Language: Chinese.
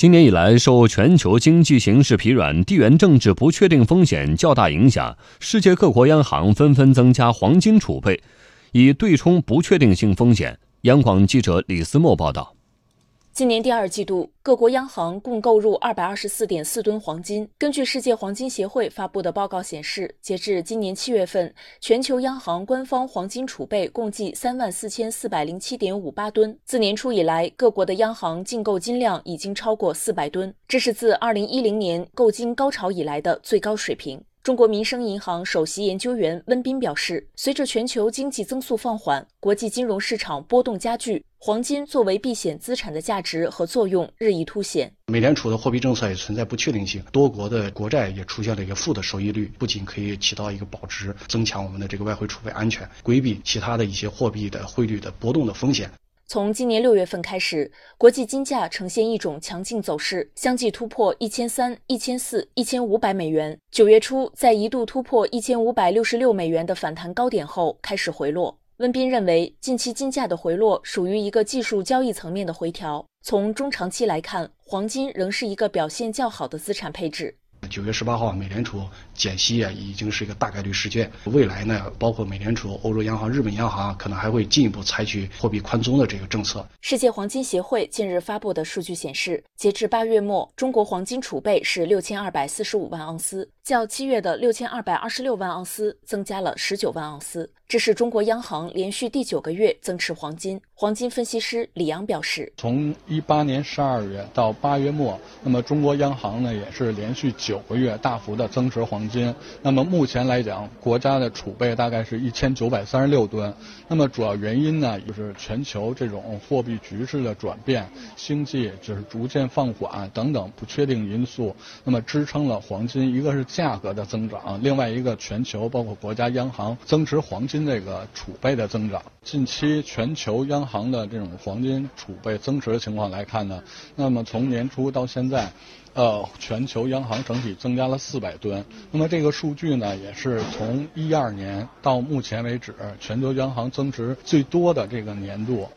今年以来，受全球经济形势疲软、地缘政治不确定风险较大影响，世界各国央行纷纷增加黄金储备，以对冲不确定性风险。央广记者李思墨报道。今年第二季度，各国央行共购入二百二十四点四吨黄金。根据世界黄金协会发布的报告显示，截至今年七月份，全球央行官方黄金储备共计三万四千四百零七点五八吨。自年初以来，各国的央行净购金量已经超过四百吨，这是自二零一零年购金高潮以来的最高水平。中国民生银行首席研究员温彬表示，随着全球经济增速放缓，国际金融市场波动加剧，黄金作为避险资产的价值和作用日益凸显。美联储的货币政策也存在不确定性，多国的国债也出现了一个负的收益率，不仅可以起到一个保值、增强我们的这个外汇储备安全，规避其他的一些货币的汇率的波动的风险。从今年六月份开始，国际金价呈现一种强劲走势，相继突破一千三、一千四、一千五百美元。九月初，在一度突破一千五百六十六美元的反弹高点后，开始回落。温彬认为，近期金价的回落属于一个技术交易层面的回调。从中长期来看，黄金仍是一个表现较好的资产配置。九月十八号，美联储减息啊，已经是一个大概率事件。未来呢，包括美联储、欧洲央行、日本央行，可能还会进一步采取货币宽松的这个政策。世界黄金协会近日发布的数据显示，截至八月末，中国黄金储备是六千二百四十五万盎司，较七月的六千二百二十六万盎司增加了十九万盎司。这是中国央行连续第九个月增持黄金。黄金分析师李阳表示，从一八年十二月到八月末，那么中国央行呢也是连续九个月大幅的增持黄金。那么目前来讲，国家的储备大概是一千九百三十六吨。那么主要原因呢，就是全球这种货币局势的转变、经济就是逐渐放缓等等不确定因素，那么支撑了黄金一个是价格的增长，另外一个全球包括国家央行增持黄金。这个储备的增长，近期全球央行的这种黄金储备增持的情况来看呢，那么从年初到现在，呃，全球央行整体增加了四百吨。那么这个数据呢，也是从一二年到目前为止全球央行增持最多的这个年度。